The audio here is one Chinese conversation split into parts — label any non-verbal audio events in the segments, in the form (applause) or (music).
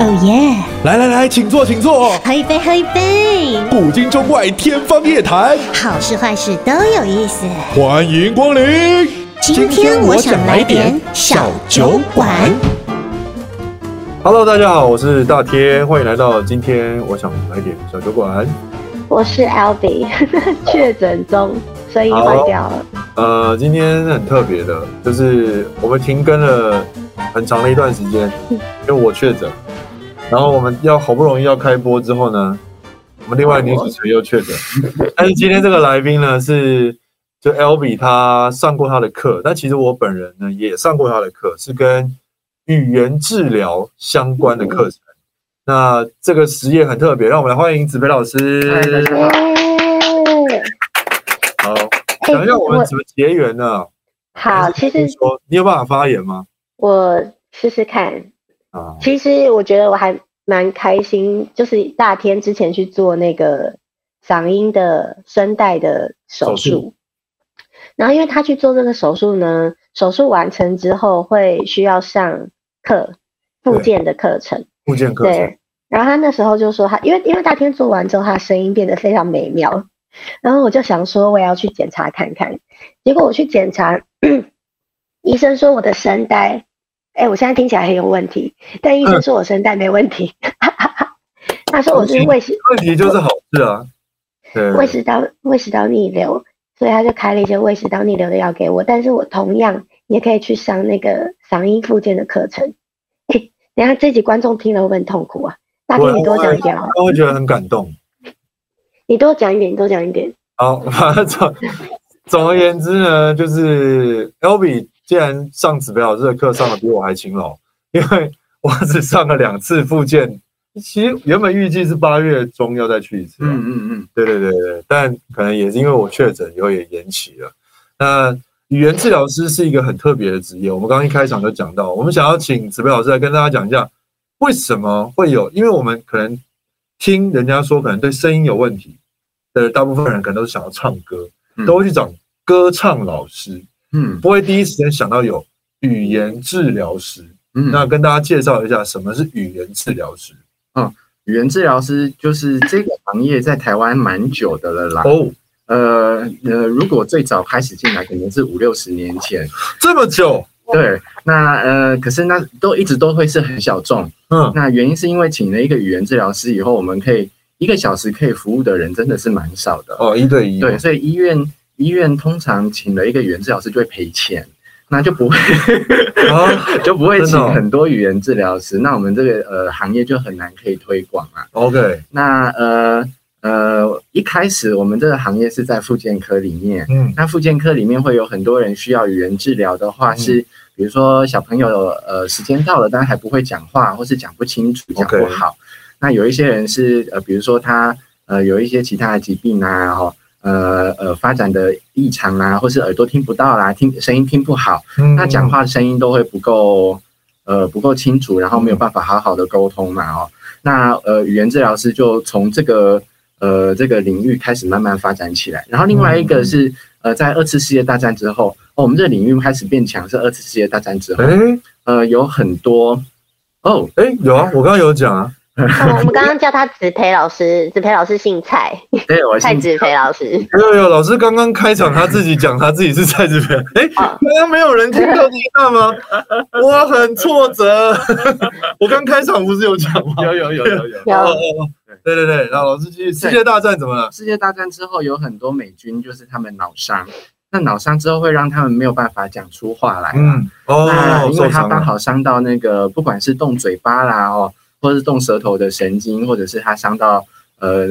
哦耶！来来来，请坐，请坐。喝一杯，喝一杯。古今中外，天方夜谭，好事坏事都有意思。欢迎光临。今天我想来点小酒馆。Hello，大家好，我是大天，欢迎来到今天我想来点小酒馆。我是 Albee，(laughs) 确诊中，声音坏掉了。呃，今天很特别的，就是我们停更了很长的一段时间，因为我确诊。然后我们要好不容易要开播之后呢，我们另外女主持人又确诊。但是今天这个来宾呢是就 Albee，他上过他的课，但其实我本人呢也上过他的课，是跟语言治疗相关的课程。那这个实验很特别，让我们来欢迎子培老师。好，讲一下我们怎么结缘呢？好，其实说你有办法发言吗？我试试看。其实我觉得我还蛮开心，就是大天之前去做那个嗓音的声带的手术，然后因为他去做这个手术呢，手术完成之后会需要上课，复健的课程，复健课程。对，然后他那时候就说他，因为因为大天做完之后，他声音变得非常美妙，然后我就想说我也要去检查看看，结果我去检查，(clears throat) 医生说我的声带。哎、欸，我现在听起来很有问题，但医生说我声带没问题。嗯、(laughs) 他说我是胃食问题就是好事啊，对，胃食道胃食道逆流，所以他就开了一些胃食道逆流的药给我。但是我同样也可以去上那个嗓音复健的课程。欸、等下这集观众听了会不会很痛苦啊？大哥，你多讲一点啊。他会觉得很感动。你多讲一点，你多讲一点。好，(laughs) 总总而言之呢，就是 Albee。既然上子培老师的课上的比我还勤劳，(laughs) 因为我只上了两次复健，其实原本预计是八月中要再去一次。嗯嗯嗯，对对对对，但可能也是因为我确诊以后也延期了。那语言治疗师是一个很特别的职业，我们刚刚一开场就讲到，我们想要请子培老师来跟大家讲一下，为什么会有？因为我们可能听人家说，可能对声音有问题的大部分人，可能都是想要唱歌，都会去找歌唱老师。嗯，不会第一时间想到有语言治疗师。嗯，那跟大家介绍一下什么是语言治疗师。嗯，语言治疗师就是这个行业在台湾蛮久的了啦。哦，呃呃，如果最早开始进来，可能是五六十年前。这么久？对。那呃，可是那都一直都会是很小众。嗯，那原因是因为请了一个语言治疗师以后，我们可以一个小时可以服务的人真的是蛮少的。哦，一对一。对，所以医院。医院通常请了一个语言治疗师就会赔钱，那就不会，(laughs) 就不会请很多语言治疗师。那我们这个呃行业就很难可以推广啊。OK，那呃呃一开始我们这个行业是在复健科里面，嗯，那复健科里面会有很多人需要语言治疗的话，是比如说小朋友呃时间到了，但还不会讲话，或是讲不清楚、讲不好。那有一些人是呃比如说他呃有一些其他的疾病啊，然后。呃呃，发展的异常啊，或是耳朵听不到啦，听声音听不好，嗯、那讲话的声音都会不够，呃，不够清楚，然后没有办法好好的沟通嘛，哦，那呃，语言治疗师就从这个呃这个领域开始慢慢发展起来，然后另外一个是、嗯、呃，在二次世界大战之后，哦，我们这个领域开始变强，是二次世界大战之后，诶？呃，有很多，哦，诶有啊，我刚刚有讲啊。(laughs) 我们刚刚叫他子培老师，子培老师姓蔡，对，我 (laughs) 蔡子培老师。(laughs) 有有，老师刚刚开场他自己讲他自己是蔡子培，哎，刚刚没有人听到这一段吗？我很挫折。我刚开场不是有讲吗？有有有有有。有。对对对，然后老师继续。世界大战怎么了？世界大战之后有很多美军，就是他们脑伤，那脑伤之后会让他们没有办法讲出话来。嗯哦，因为他刚好伤到那个，不管是动嘴巴啦哦。或是动舌头的神经，或者是他伤到呃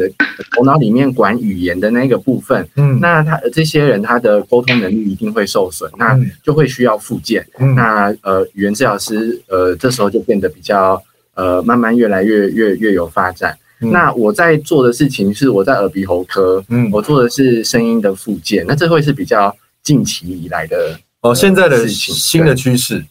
头脑里面管语言的那个部分，嗯，那他这些人他的沟通能力一定会受损，嗯、那就会需要复健。嗯、那呃语言治疗师呃这时候就变得比较呃慢慢越来越越越有发展。嗯、那我在做的事情是我在耳鼻喉科，嗯，我做的是声音的复健，那这会是比较近期以来的哦现在的事情新的趋势。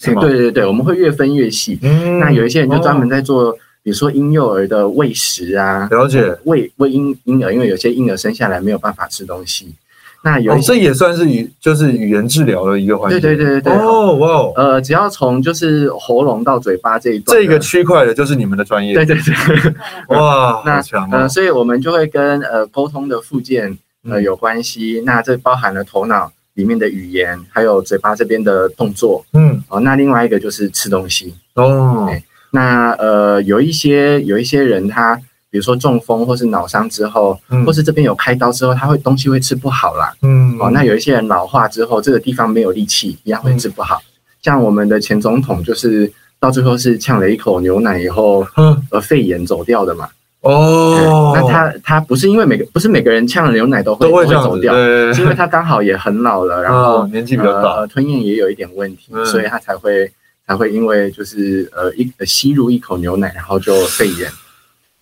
对对对，我们会越分越细。嗯，那有一些人就专门在做，比如说婴幼儿的喂食啊，了解。喂喂婴婴儿，因为有些婴儿生下来没有办法吃东西，那有、哦，这也算是语，就是语言治疗的一个环节。对对对对对。哦哇，呃，只要从就是喉咙到嘴巴这一段，这个区块的就是你们的专业。对对对。哇，(laughs) 那好强哦。呃，所以我们就会跟呃沟通的附件呃有关系。嗯、那这包含了头脑里面的语言，还有嘴巴这边的动作。嗯。哦，那另外一个就是吃东西。哦。对。那呃，有一些有一些人他。比如说中风或是脑伤之后，嗯、或是这边有开刀之后，他会东西会吃不好啦。嗯，哦，那有一些人老化之后，这个地方没有力气，一样会吃不好。嗯、像我们的前总统，就是到最后是呛了一口牛奶以后，嗯，而肺炎走掉的嘛。哦，那他他不是因为每个不是每个人呛了牛奶都会都会走掉，是因为他刚好也很老了，(laughs) 然后、嗯、年纪比较大、呃，吞咽也有一点问题，嗯、所以他才会才会因为就是呃一吸入一口牛奶，然后就肺炎。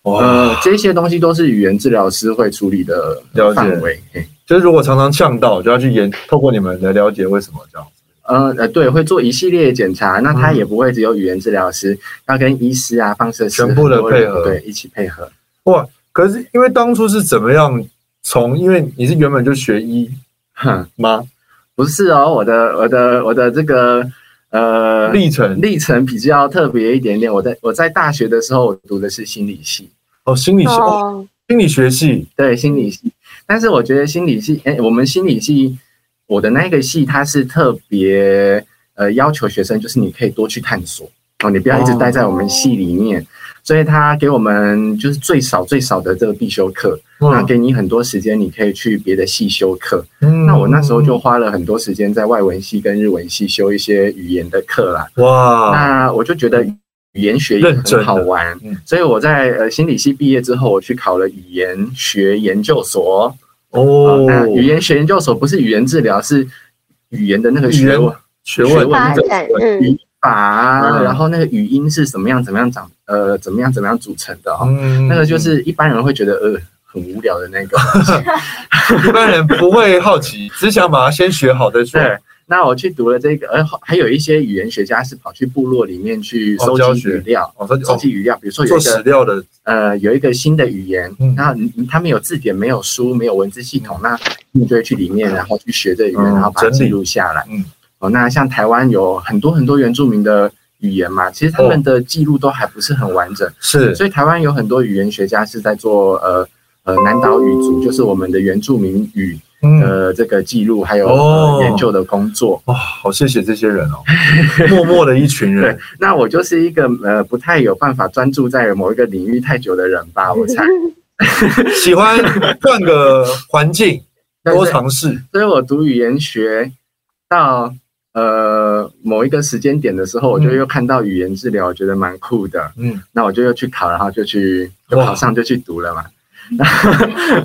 哇呃，这些东西都是语言治疗师会处理的范围。就是如果常常呛到，就要去研，透过你们来了解为什么这样子。呃呃，对，会做一系列检查。那他也不会只有语言治疗师，要跟医师啊、放射师全部的配合，对，一起配合。哇，可是因为当初是怎么样从？因为你是原本就学医，哼吗？(laughs) 不是哦，我的我的我的这个呃历程历程比较特别一点点。我在我在大学的时候，我读的是心理系。哦，心理系，哦、心理学系，对，心理系。但是我觉得心理系，哎，我们心理系，我的那个系，它是特别呃要求学生，就是你可以多去探索哦，你不要一直待在我们系里面。哦、所以他给我们就是最少最少的这个必修课，嗯、那给你很多时间，你可以去别的系修课。嗯，那我那时候就花了很多时间在外文系跟日文系修一些语言的课啦。哇，那我就觉得。语言学也很好玩，嗯、所以我在呃心理系毕业之后，我去考了语言学研究所。哦，那语言学研究所不是语言治疗，是语言的那个学问学问。的语法啊，然后那个语音是怎么样怎么样长呃怎么样怎么样组成的哦，嗯、那个就是一般人会觉得呃很无聊的那个，(laughs) (laughs) 一般人不会好奇，只想把它先学好再说。那我去读了这个，呃，还有一些语言学家是跑去部落里面去收集语料，收集语料，比如说有一个史料的，呃，有一个新的语言，那他们有字典，没有书，没有文字系统，那你就会去里面，然后去学这语言，然后把它记录下来。嗯，哦，那像台湾有很多很多原住民的语言嘛，其实他们的记录都还不是很完整，是，所以台湾有很多语言学家是在做，呃呃，南岛语族，就是我们的原住民语。呃，这个记录还有研究的工作，哇，好谢谢这些人哦，(laughs) 默默的一群人。对，(laughs) 那我就是一个呃不太有办法专注在某一个领域太久的人吧，(laughs) 我猜。喜欢换个环境，多尝试。所以我读语言学到呃某一个时间点的时候，我就又看到语言治疗，我觉得蛮酷的。嗯，那我就又去考，然后就去就考上就去读了嘛。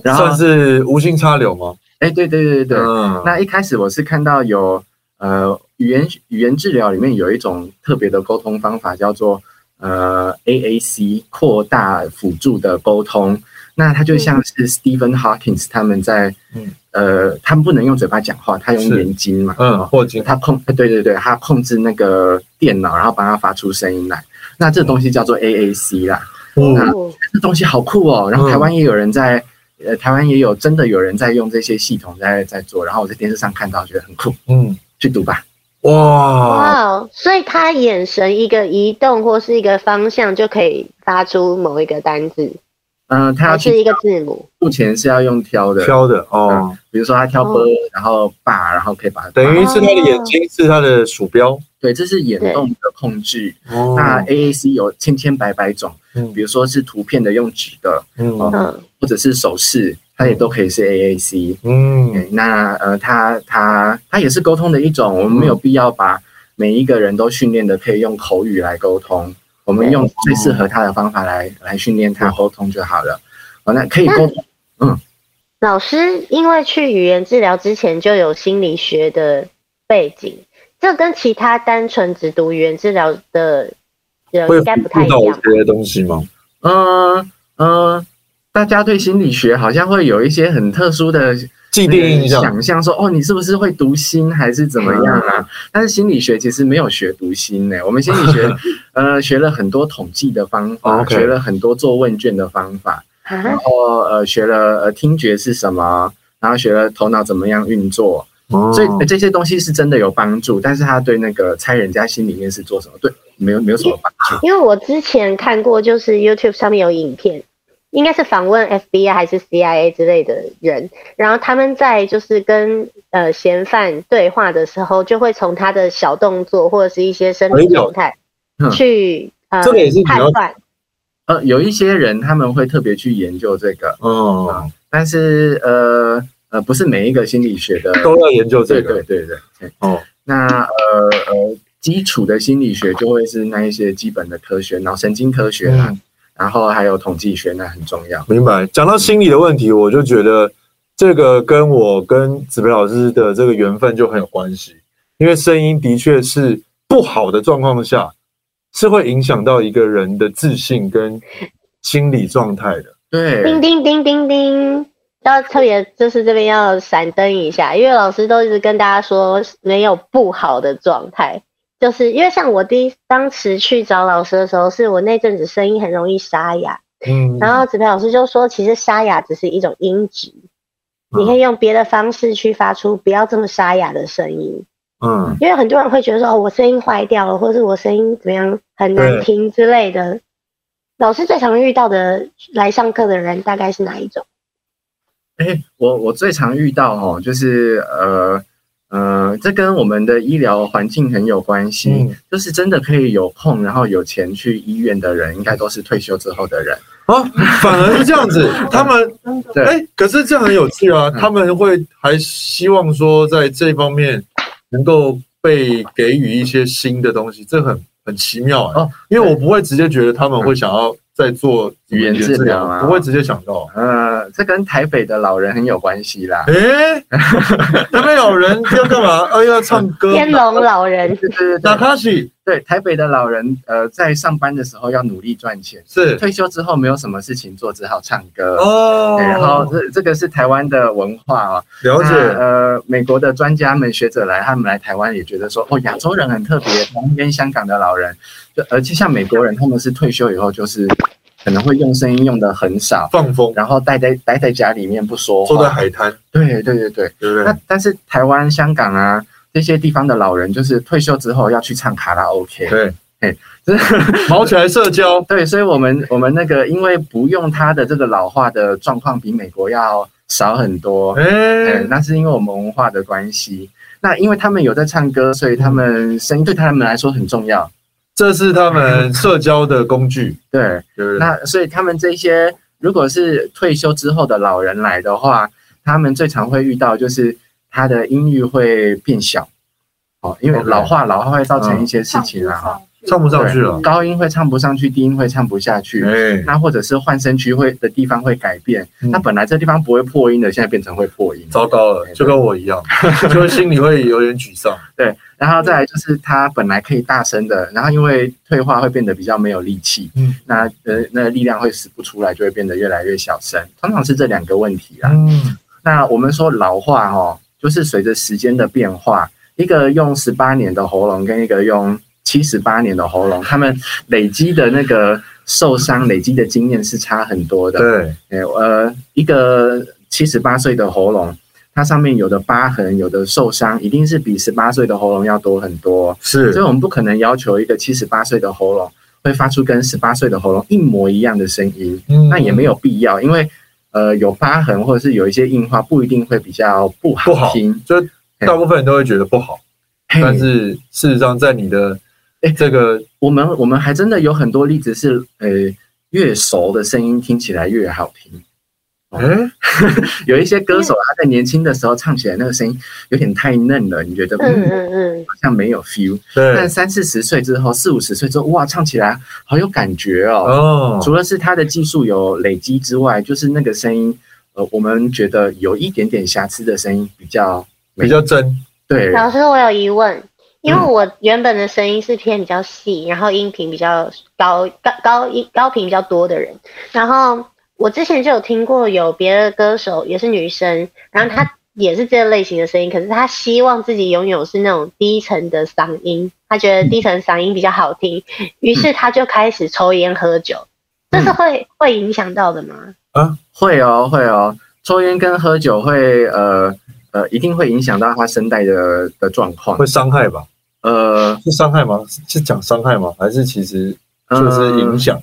然后算是无心插柳吗？哎，对对对对对，嗯、那一开始我是看到有呃语言语言治疗里面有一种特别的沟通方法，叫做呃 AAC 扩大辅助的沟通。那它就像是 Stephen Hawking 他们在，嗯、呃，他们不能用嘴巴讲话，他用眼睛嘛，嗯，或者他控，对对对，他控制那个电脑，然后帮他发出声音来。那这东西叫做 AAC 啦，嗯、那这东西好酷哦。然后台湾也有人在。呃，台湾也有真的有人在用这些系统在在做，然后我在电视上看到，觉得很酷，嗯，去读吧。哇哇，所以他眼神一个移动或是一个方向就可以发出某一个单字。嗯、呃，他要是一个字母，目前是要用挑的，挑的哦、嗯。比如说他挑 b，、哦、然后把，然后可以把它等于是他的眼睛是他的鼠标，对，这是眼动的控制。对那 AAC 有千千百百种，嗯，比如说是图片的用纸的，嗯。嗯或者是手势，它也都可以是 AAC。嗯，那呃，它它它也是沟通的一种。我们没有必要把每一个人都训练的可以用口语来沟通，我们用最适合他的方法来来训练他沟通就好了。好，那可以沟通。嗯，老师因为去语言治疗之前就有心理学的背景，这跟其他单纯只读语言治疗的人应该不太一样。这些东西吗？嗯嗯。大家对心理学好像会有一些很特殊的既定印象，想象说哦，你是不是会读心还是怎么样啊？但是心理学其实没有学读心呢。我们心理学 (laughs) 呃学了很多统计的方法，学了很多做问卷的方法，然后呃学了呃听觉是什么，然后学了头脑怎么样运作，哦、所以这些东西是真的有帮助。但是他对那个猜人家心里面是做什么，对，没有没有什么帮助。因为我之前看过，就是 YouTube 上面有影片，应该是访问 FBI 还是 CIA 之类的人，然后他们在就是跟呃嫌犯对话的时候，就会从他的小动作或者是一些身体状态去、嗯、呃判断。呃，有一些人他们会特别去研究这个，哦、嗯，但是呃呃，不是每一个心理学的都要研究这个，对对对对，哦，那呃呃，基础的心理学就会是那一些基本的科学，脑神经科学啦，嗯、然后还有统计学，那很重要。明白。讲到心理的问题，我就觉得这个跟我跟子培老师的这个缘分就很有关系，因为声音的确是不好的状况下。是会影响到一个人的自信跟心理状态的。对，叮叮叮叮叮，要特别就是这边要闪灯一下，因为老师都一直跟大家说没有不好的状态，就是因为像我第一当时去找老师的时候，是我那阵子声音很容易沙哑，嗯，然后子培老师就说，其实沙哑只是一种音质，你可以用别的方式去发出不要这么沙哑的声音。嗯，因为很多人会觉得说，哦，我声音坏掉了，或者是我声音怎么样很难听之类的。老师最常遇到的来上课的人大概是哪一种？哎、欸，我我最常遇到哦，就是呃呃，这跟我们的医疗环境很有关系。嗯、就是真的可以有空，然后有钱去医院的人，应该都是退休之后的人哦。反而是这样子，(laughs) 他们对、欸，可是这样很有趣啊。他们会还希望说，在这方面。能够被给予一些新的东西，这很很奇妙啊！哦，因为我不会直接觉得他们会想要在做语言治疗啊，不会直接想到。呃，这跟台北的老人很有关系啦。诶，(laughs) 台北老人要干嘛？哦，要唱歌。天龙老人，对对对，那卡西。对，台北的老人，呃，在上班的时候要努力赚钱，是退休之后没有什么事情做，只好唱歌哦。然后这这个是台湾的文化啊，了解。呃，美国的专家们学者来，他们来台湾也觉得说，哦，亚洲人很特别，台湾跟香港的老人，就而且像美国人，他们是退休以后就是可能会用声音用的很少，放风，然后待在待在家里面不说话，坐在海滩。对对对对，对不对？那但是台湾、香港啊这些地方的老人，就是退休之后要去唱卡拉 OK，对。哎，就是 (laughs) 毛起来社交，(laughs) 对，所以我们我们那个因为不用他的这个老化的状况比美国要少很多，哎，那是因为我们文化的关系。那因为他们有在唱歌，所以他们声音对他们来说很重要，这是他们社交的工具。(laughs) 对，那所以他们这些如果是退休之后的老人来的话，他们最常会遇到就是他的音域会变小，哦，因为老化老化会造成一些事情啊，哈。唱不上去了，高音会唱不上去，低音会唱不下去。欸、那或者是换声区会的地方会改变。那、嗯、本来这地方不会破音的，现在变成会破音。糟糕了，就跟我一样，(laughs) 就心里会有点沮丧。对，然后再来就是他本来可以大声的，然后因为退化会变得比较没有力气。嗯，那呃那力量会使不出来，就会变得越来越小声。通常是这两个问题啦。嗯，那我们说老化哦，就是随着时间的变化，一个用十八年的喉咙跟一个用。七十八年的喉咙，他们累积的那个受伤、累积的经验是差很多的。对，呃，一个七十八岁的喉咙，它上面有的疤痕、有的受伤，一定是比十八岁的喉咙要多很多。是，所以我们不可能要求一个七十八岁的喉咙会发出跟十八岁的喉咙一模一样的声音。嗯，那也没有必要，因为呃，有疤痕或者是有一些硬化，不一定会比较不好听。就大部分人都会觉得不好，但是事实上，在你的哎，这个我们我们还真的有很多例子是，呃，越熟的声音听起来越好听。哎，(laughs) 有一些歌手他在年轻的时候唱起来那个声音有点太嫩了，你觉得？嗯嗯嗯，好像没有 feel。对。但三四十岁之后，四五十岁之后，哇，唱起来好有感觉哦。哦。除了是他的技术有累积之外，就是那个声音，呃，我们觉得有一点点瑕疵的声音比较比较真。对。老师，我有疑问。因为我原本的声音是偏比较细，然后音频比较高高高音高频比较多的人，然后我之前就有听过有别的歌手也是女生，然后她也是这类型的声音，可是她希望自己拥有是那种低沉的嗓音，她觉得低沉嗓音比较好听，于是她就开始抽烟喝酒，这是会会影响到的吗？啊，会哦，会哦。抽烟跟喝酒会呃呃一定会影响到她声带的的状况，会伤害吧？呃，是伤害吗？是讲伤害吗？还是其实就是影响？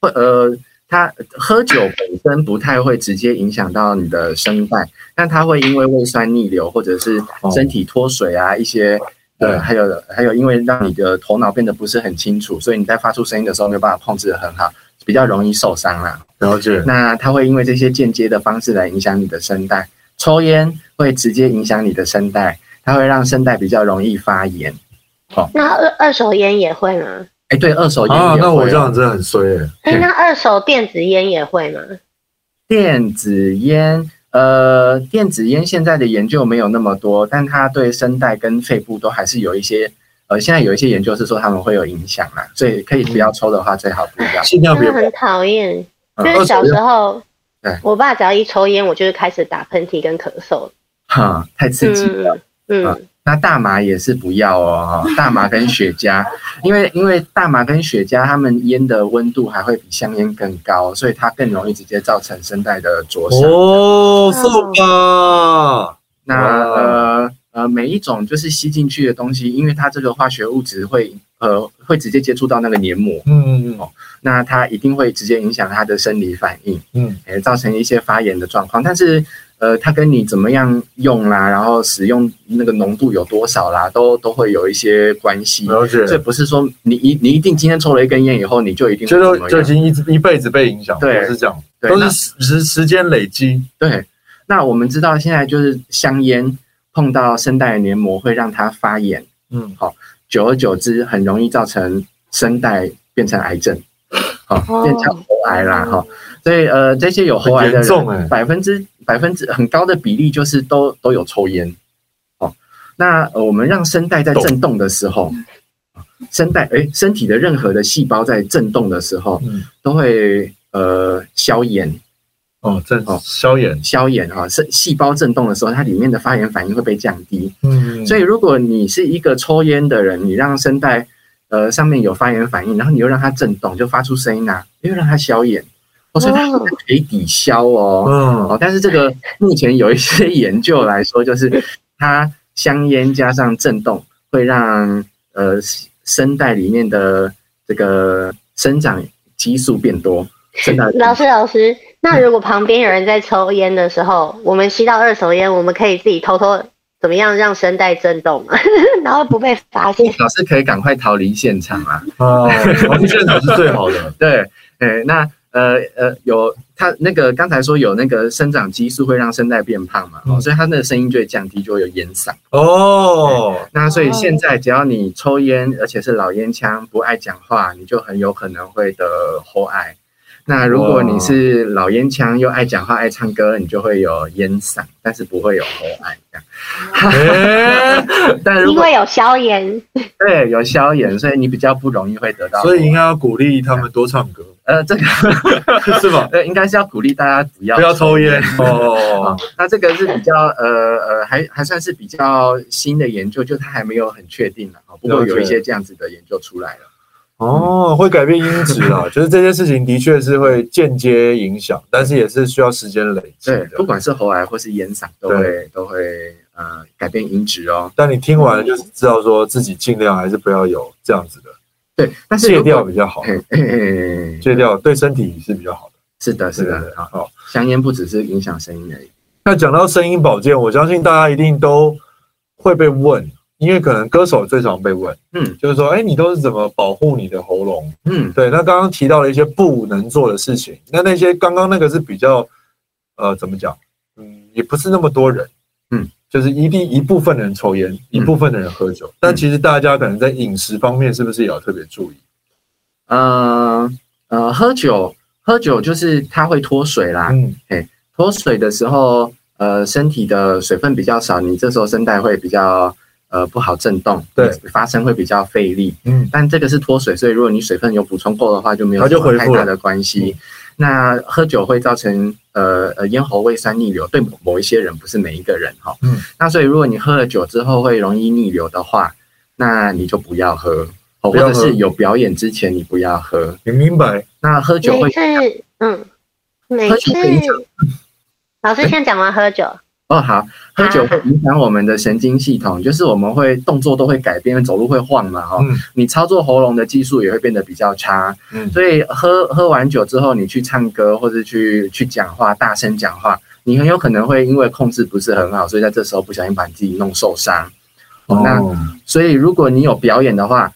会呃。呃它喝酒本身不太会直接影响到你的声带，但它会因为胃酸逆流或者是身体脱水啊，一些呃，还有还有因为让你的头脑变得不是很清楚，所以你在发出声音的时候没有办法控制的很好，比较容易受伤啦。了解。那它会因为这些间接的方式来影响你的声带，抽烟会直接影响你的声带，它会让声带比较容易发炎。哦，那二二手烟也会吗？哎，对，二手烟啊，那我这样真的很衰哎。哎，那二手电子烟也会吗？电子烟，呃，电子烟现在的研究没有那么多，但它对声带跟肺部都还是有一些，呃，现在有一些研究是说他们会有影响啦，所以可以不要抽的话最好不要。真的很讨厌，就是小时候，我爸只要一抽烟，我就是开始打喷嚏跟咳嗽。哈，太刺激了，嗯。那大麻也是不要哦，大麻跟雪茄，因为因为大麻跟雪茄，他们烟的温度还会比香烟更高，所以它更容易直接造成声带的灼伤。哦，是吧？那呃呃，每一种就是吸进去的东西，因为它这个化学物质会呃会直接接触到那个黏膜，嗯嗯嗯，哦，那它一定会直接影响它的生理反应，嗯，也，造成一些发炎的状况，但是。呃，它跟你怎么样用啦，然后使用那个浓度有多少啦，都都会有一些关系。了解。这不是说你一你一定今天抽了一根烟以后，你就一定就就已经一一辈子被影响。对，是这样。对，都是时时间累积。对。那我们知道现在就是香烟碰到声带黏膜会让它发炎。嗯。好，久而久之很容易造成声带变成癌症。好，变成喉癌啦。哈。所以呃，这些有喉癌的人，百分之百分之很高的比例就是都都有抽烟。哦，那、呃、我们让声带在震动的时候，声带哎，身体的任何的细胞在震动的时候，嗯、都会呃消炎。哦，震哦消炎消炎啊，是细胞震动的时候，它里面的发炎反应会被降低。嗯，所以如果你是一个抽烟的人，你让声带呃上面有发炎反应，然后你又让它震动，就发出声音啊，又让它消炎。所以它可以抵消哦，嗯，但是这个目前有一些 (laughs) 研究来说，就是它香烟加上震动，会让呃声带里面的这个生长激素变多。老师，老师，那如果旁边有人在抽烟的时候，我们吸到二手烟，我们可以自己偷偷怎么样让声带震动，(laughs) 然后不被发现？老师可以赶快逃离现场啊！哦，逃离现场是最好的。(laughs) 对，哎，那。呃呃，有他那个刚才说有那个生长激素会让声带变胖嘛，哦，所以他那个声音就会降低，就会有烟嗓。哦，那所以现在只要你抽烟，而且是老烟枪，不爱讲话，你就很有可能会得喉癌。那如果你是老烟枪又爱讲话爱唱歌，你就会有烟嗓，但是不会有喉癌这样。欸、(laughs) 但因为有消炎，对，有消炎，所以你比较不容易会得到。所以应该要鼓励他们多唱歌。呃，这个 (laughs) 是吧？(laughs) 呃，应该是要鼓励大家不要不要抽烟 (laughs) 哦。那这个是比较呃呃，还还算是比较新的研究，就它还没有很确定了啊。不过有一些这样子的研究出来了。哦，会改变音质啊，就是这件事情的确是会间接影响，但是也是需要时间累积的。对，不管是喉癌或是烟嗓，都会都会呃改变音质哦。但你听完就是知道说自己尽量还是不要有这样子的。对，但是戒掉比较好。戒掉对身体是比较好的。是的，是的。好，香烟不只是影响声音而已。那讲到声音保健，我相信大家一定都会被问。因为可能歌手最常被问，嗯，就是说，哎，你都是怎么保护你的喉咙？嗯，对。那刚刚提到了一些不能做的事情，那那些刚刚那个是比较，呃，怎么讲？嗯，也不是那么多人，嗯，就是一定一部分的人抽烟，一部分的人喝酒，但其实大家可能在饮食方面是不是也要特别注意？呃呃，喝酒喝酒就是它会脱水啦，嗯，哎，脱水的时候，呃，身体的水分比较少，你这时候声带会比较。呃，不好震动，对，发声会比较费力。嗯，但这个是脱水，所以如果你水分有补充够的话，就没有太大的关系。那喝酒会造成呃呃咽喉胃酸逆流，对某一些人，不是每一个人哈。嗯，那所以如果你喝了酒之后会容易逆流的话，那你就不要喝，或者是有表演之前你不要喝。你明白？那喝酒会，嗯，每次。老师先讲完喝酒。哦，好，喝酒会影响我们的神经系统，(laughs) 就是我们会动作都会改变，走路会晃嘛，哈、嗯，你操作喉咙的技术也会变得比较差，嗯，所以喝喝完酒之后，你去唱歌或者去去讲话，大声讲话，你很有可能会因为控制不是很好，所以在这时候不小心把你自己弄受伤。哦，那所以如果你有表演的话，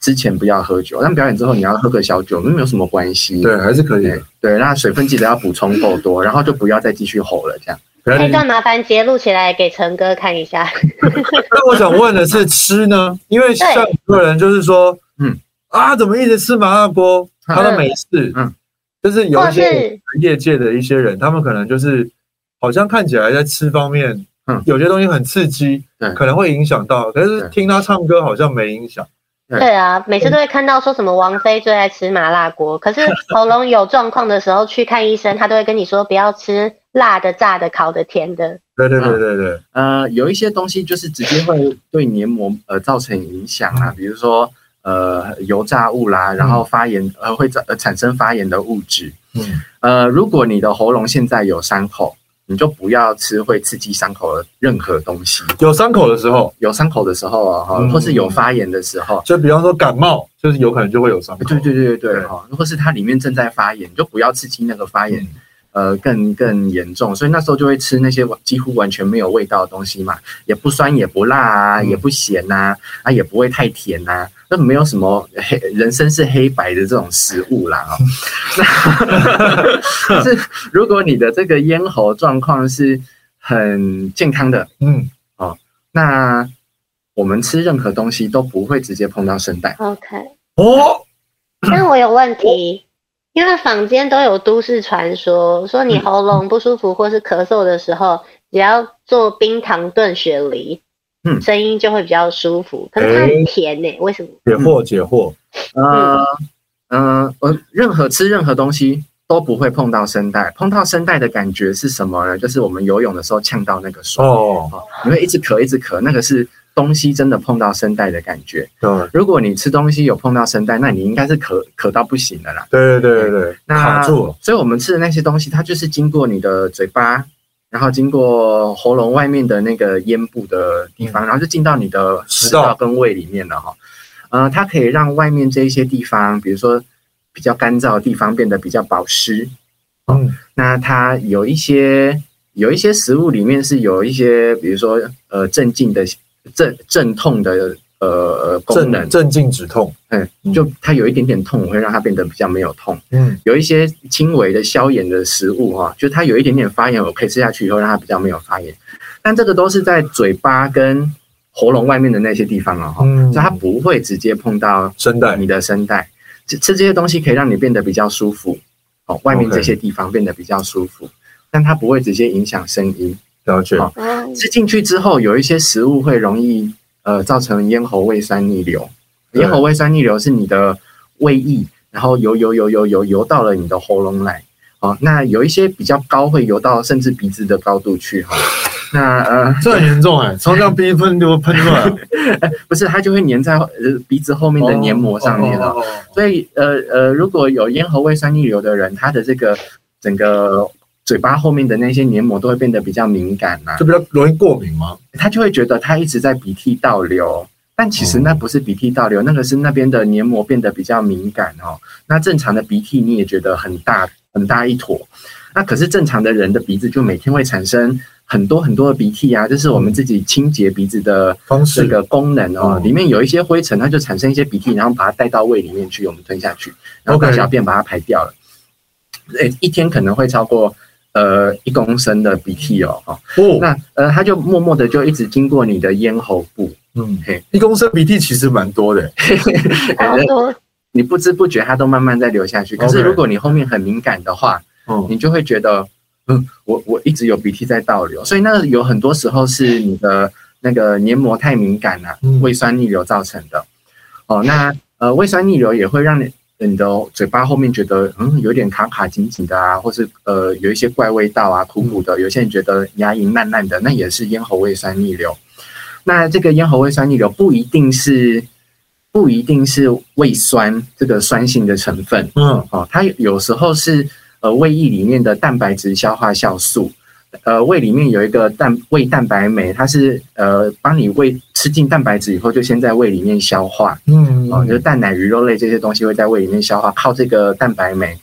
之前不要喝酒，但表演之后你要喝个小酒，那没有什么关系，对，还是可以，对，那水分记得要补充够多，(laughs) 然后就不要再继续吼了，这样。这段麻烦截录起来给陈哥看一下。(laughs) 那我想问的是吃呢？因为像很多人就是说，嗯啊，怎么一直吃麻辣锅？他都没事，嗯，就是有一些业界的一些人，他们可能就是好像看起来在吃方面，嗯，有些东西很刺激，可能会影响到，可是听他唱歌好像没影响。对啊，每次都会看到说什么王菲最爱吃麻辣锅，可是喉咙有状况的时候去看医生，他都会跟你说不要吃。辣的、炸的、烤的、甜的，对对对对对。呃，有一些东西就是直接会对黏膜呃造成影响啊，比如说呃油炸物啦，然后发炎呃会造呃产生发炎的物质。嗯。呃，如果你的喉咙现在有伤口，你就不要吃会刺激伤口的任何东西。有伤口的时候，有伤口的时候啊，哈，或是有发炎的时候，就比方说感冒，就是有可能就会有伤口。对对对对对哈，如果是它里面正在发炎，就不要刺激那个发炎。呃，更更严重，所以那时候就会吃那些几乎完全没有味道的东西嘛，也不酸也不辣啊，嗯、也不咸呐、啊，啊也不会太甜呐、啊，那没有什么黑人生是黑白的这种食物啦哦。(laughs) 那 (laughs) 是如果你的这个咽喉状况是很健康的，嗯，哦，那我们吃任何东西都不会直接碰到声带。OK，哦，那我有问题。因为坊间都有都市传说，说你喉咙不舒服或是咳嗽的时候，只要做冰糖炖雪梨，嗯，声音就会比较舒服。可是它很甜呢、欸，为什么？解惑解惑。呃，呃，呃，任何吃任何东西都不会碰到声带，碰到声带的感觉是什么呢？就是我们游泳的时候呛到那个水哦，你会一直咳一直咳，那个是。东西真的碰到声带的感觉。对，如果你吃东西有碰到声带，那你应该是渴渴到不行的啦。对对对对对，那卡住了。所以我们吃的那些东西，它就是经过你的嘴巴，然后经过喉咙外面的那个咽部的地方，然后就进到你的食道跟胃里面了哈。呃，它可以让外面这一些地方，比如说比较干燥的地方变得比较保湿。嗯，那它有一些有一些食物里面是有一些，比如说呃镇静的。镇镇痛的呃功能，镇静止痛，嗯，就它有一点点痛，会让它变得比较没有痛。嗯，有一些轻微的消炎的食物哈，就它有一点点发炎，我可以吃下去以后让它比较没有发炎。但这个都是在嘴巴跟喉咙外面的那些地方了哈，所以它不会直接碰到声带，你的声带。吃吃这些东西可以让你变得比较舒服，哦，外面这些地方变得比较舒服，但它不会直接影响声音。了解。吃进去之后，有一些食物会容易呃造成咽喉胃酸逆流。咽喉胃酸逆流是你的胃液，然后游游游游游游到了你的喉咙来。哦，那有一些比较高，会游到甚至鼻子的高度去哈。(laughs) 那呃，这很严重哎，从这样鼻喷就喷出来。(laughs) 不是，它就会粘在呃鼻子后面的黏膜上面了。所以呃呃，如果有咽喉胃酸逆流的人，他的这个整个。嘴巴后面的那些黏膜都会变得比较敏感呐、啊，就比较容易过敏吗？他就会觉得他一直在鼻涕倒流，但其实那不是鼻涕倒流，那个是那边的黏膜变得比较敏感哦。那正常的鼻涕你也觉得很大很大一坨，那可是正常的人的鼻子就每天会产生很多很多的鼻涕啊，这是我们自己清洁鼻子的方式的功能哦。里面有一些灰尘，它就产生一些鼻涕，然后把它带到胃里面去，我们吞下去，然后大小便把它排掉了。诶，一天可能会超过。呃，一公升的鼻涕哦，哦，那呃，它就默默的就一直经过你的咽喉部，嗯，嘿，一公升鼻涕其实蛮多的，(laughs) 蛮多，你不知不觉它都慢慢在流下去。可是如果你后面很敏感的话，嗯，你就会觉得，嗯，我我一直有鼻涕在倒流，所以那有很多时候是你的那个黏膜太敏感了，胃酸逆流造成的。哦，那呃，胃酸逆流也会让你。你的嘴巴后面觉得嗯有点卡卡紧紧的啊，或是呃有一些怪味道啊，苦苦的。有些人觉得牙龈烂烂的，那也是咽喉胃酸逆流。那这个咽喉胃酸逆流不一定是不一定是胃酸这个酸性的成分，嗯，哦，它有时候是呃胃液里面的蛋白质消化酵素呃胃里面有一个蛋胃蛋白酶，它是呃帮你胃吃进蛋白质以后，就先在胃里面消化。嗯，哦，就是蛋奶鱼肉类这些东西会在胃里面消化，靠这个蛋白酶。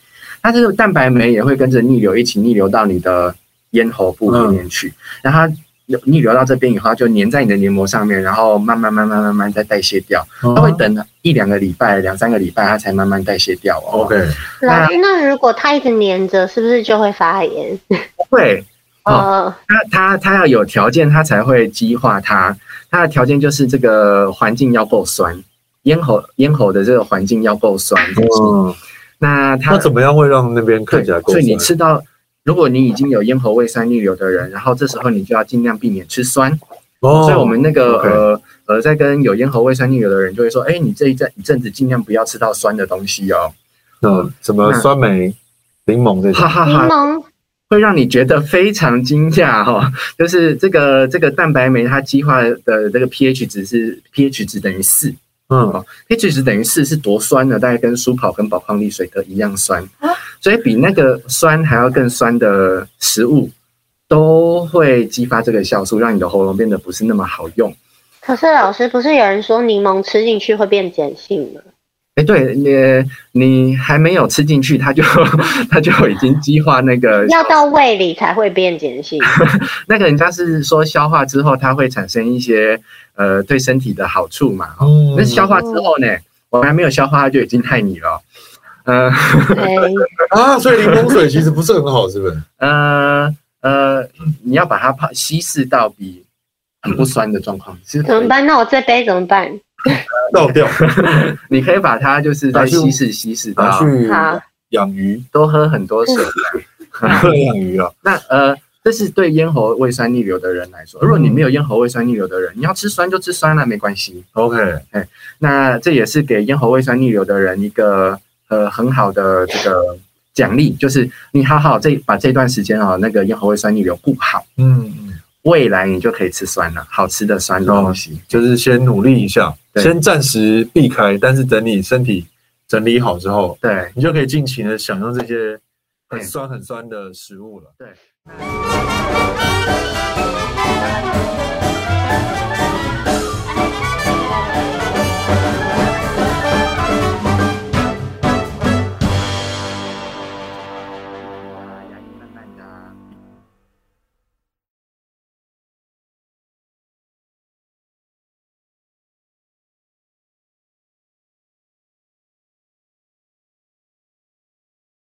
它这个蛋白酶也会跟着逆流一起逆流到你的咽喉部里面去，然后它逆流到这边以后，它就粘在你的黏膜上面，然后慢慢慢慢慢慢再代谢掉。它会等一两个礼拜、两三个礼拜，它才慢慢代谢掉。OK。老师，那如果它一直粘着，是不是就会发炎？会。(laughs) 哦。它它它要有条件，它才会激化它。它的条件就是这个环境要够酸，咽喉咽喉的这个环境要够酸。嗯。那它怎么样会让那边看起来够？所以你吃到，如果你已经有咽喉胃酸逆流的人，然后这时候你就要尽量避免吃酸。哦。所以我们那个呃呃，在跟有咽喉胃酸逆流的人就会说，哎，你这一阵一阵子尽量不要吃到酸的东西哦。嗯，什么酸梅、柠檬这些。哈哈哈。会让你觉得非常惊讶哈，(laughs) 就是这个这个蛋白酶它激化的这个 pH 值是 pH 值等于四。嗯，pH 值等于四是多酸呢？大概跟舒跑跟宝矿力水得一样酸，所以比那个酸还要更酸的食物，都会激发这个酵素，让你的喉咙变得不是那么好用。可是老师，不是有人说柠檬吃进去会变碱性吗？哎，对你，你还没有吃进去，它就 (laughs) 它就已经激化那个，要到胃里才会变碱性。(laughs) 那个人家是说消化之后，它会产生一些呃对身体的好处嘛。哦，那消化之后呢，我还没有消化，它就已经害你了。嗯、呃，(laughs) 啊，所以柠檬水其实不是很好，是不是？呃呃，你要把它泡稀释到比很不酸的状况，怎么办？那我这杯怎么办？(laughs) 倒掉，(laughs) 你可以把它就是在稀释稀释，拿去养鱼，多喝很多水，(laughs) 喝养鱼啊。那呃，这是对咽喉胃酸逆流的人来说。如果你没有咽喉胃酸逆流的人，你要吃酸就吃酸了，没关系。OK，哎，那这也是给咽喉胃酸逆流的人一个呃很好的这个奖励，就是你好好这把这段时间啊，那个咽喉胃酸逆流顾好。嗯嗯。未来你就可以吃酸了，好吃的酸东西，就是先努力一下，先暂时避开，但是等你身体整理好之后，对，你就可以尽情的享用这些很酸很酸的食物了。对。